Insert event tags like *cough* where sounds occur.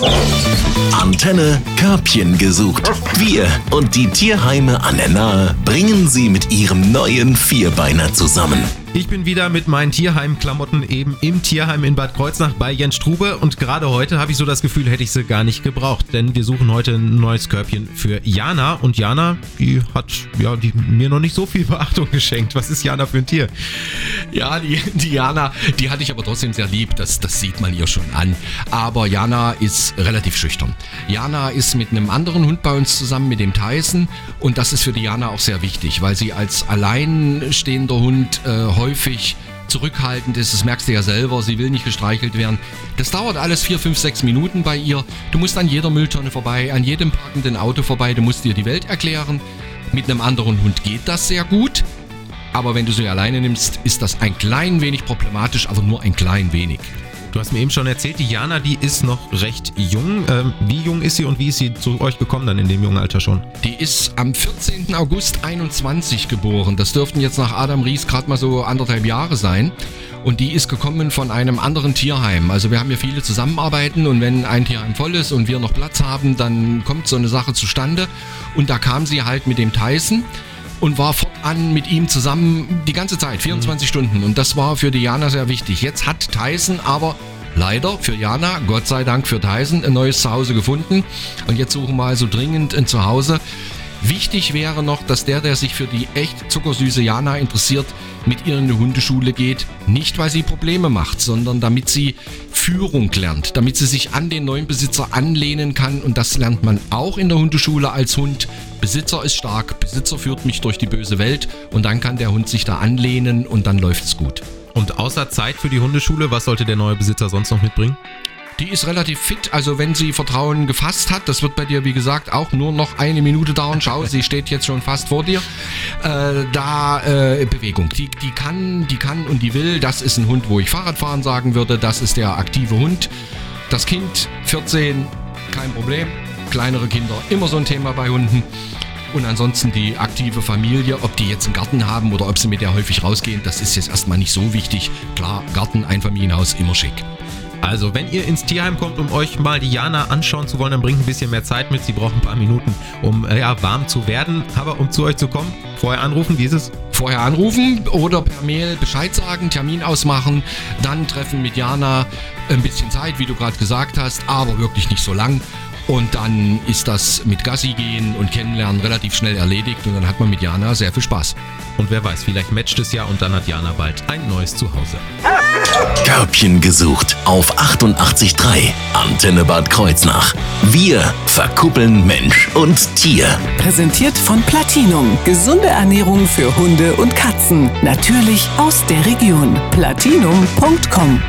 Thank you. Antenne Körbchen gesucht. Wir und die Tierheime an der Nahe bringen sie mit ihrem neuen Vierbeiner zusammen. Ich bin wieder mit meinen Tierheim-Klamotten eben im Tierheim in Bad Kreuznach bei Jens Strube und gerade heute habe ich so das Gefühl, hätte ich sie gar nicht gebraucht, denn wir suchen heute ein neues Körbchen für Jana und Jana, die hat ja die, mir noch nicht so viel *laughs* Beachtung geschenkt. Was ist Jana für ein Tier? Ja, die, die Jana, die hatte ich aber trotzdem sehr lieb, das, das sieht man ihr schon an. Aber Jana ist relativ schüchtern. Jana ist mit einem anderen Hund bei uns zusammen, mit dem Tyson und das ist für die Jana auch sehr wichtig, weil sie als alleinstehender Hund äh, häufig zurückhaltend ist. Das merkst du ja selber. Sie will nicht gestreichelt werden. Das dauert alles vier, fünf, sechs Minuten bei ihr. Du musst an jeder Mülltonne vorbei, an jedem parkenden Auto vorbei. Du musst dir die Welt erklären. Mit einem anderen Hund geht das sehr gut. Aber wenn du sie alleine nimmst, ist das ein klein wenig problematisch, aber nur ein klein wenig. Du hast mir eben schon erzählt, die Jana, die ist noch recht jung. Ähm, wie jung ist sie und wie ist sie zu euch gekommen dann in dem jungen Alter schon? Die ist am 14. August 21 geboren. Das dürften jetzt nach Adam Ries gerade mal so anderthalb Jahre sein. Und die ist gekommen von einem anderen Tierheim. Also wir haben ja viele zusammenarbeiten und wenn ein Tierheim voll ist und wir noch Platz haben, dann kommt so eine Sache zustande. Und da kam sie halt mit dem Tyson und war fortan mit ihm zusammen die ganze Zeit, 24 mhm. Stunden. Und das war für Diana sehr wichtig. Jetzt hat Tyson aber leider für Jana, Gott sei Dank für Tyson, ein neues Zuhause gefunden. Und jetzt suchen wir also dringend ein Zuhause. Wichtig wäre noch, dass der, der sich für die echt zuckersüße Jana interessiert, mit ihr in eine Hundeschule geht. Nicht, weil sie Probleme macht, sondern damit sie Führung lernt, damit sie sich an den neuen Besitzer anlehnen kann. Und das lernt man auch in der Hundeschule als Hund. Besitzer ist stark, Besitzer führt mich durch die böse Welt und dann kann der Hund sich da anlehnen und dann läuft es gut. Und außer Zeit für die Hundeschule, was sollte der neue Besitzer sonst noch mitbringen? Die ist relativ fit, also wenn sie Vertrauen gefasst hat, das wird bei dir wie gesagt auch nur noch eine Minute dauern. *laughs* Schau, sie steht jetzt schon fast vor dir. Äh, da äh, Bewegung. Die, die kann, die kann und die will. Das ist ein Hund, wo ich Fahrradfahren sagen würde. Das ist der aktive Hund. Das Kind 14, kein Problem. Kleinere Kinder immer so ein Thema bei Hunden. Und ansonsten die aktive Familie, ob die jetzt einen Garten haben oder ob sie mit der häufig rausgehen, das ist jetzt erstmal nicht so wichtig. Klar, Garten, Einfamilienhaus, immer schick. Also, wenn ihr ins Tierheim kommt, um euch mal die Jana anschauen zu wollen, dann bringt ein bisschen mehr Zeit mit. Sie braucht ein paar Minuten, um ja, warm zu werden. Aber um zu euch zu kommen, vorher anrufen, wie ist es? Vorher anrufen oder per Mail Bescheid sagen, Termin ausmachen, dann treffen mit Jana ein bisschen Zeit, wie du gerade gesagt hast, aber wirklich nicht so lang. Und dann ist das mit Gassi gehen und kennenlernen relativ schnell erledigt und dann hat man mit Jana sehr viel Spaß. Und wer weiß, vielleicht matcht es ja und dann hat Jana bald ein neues Zuhause. Körbchen gesucht auf 88.3 Antenne Bad Kreuznach. Wir verkuppeln Mensch und Tier. Präsentiert von Platinum. Gesunde Ernährung für Hunde und Katzen. Natürlich aus der Region. Platinum.com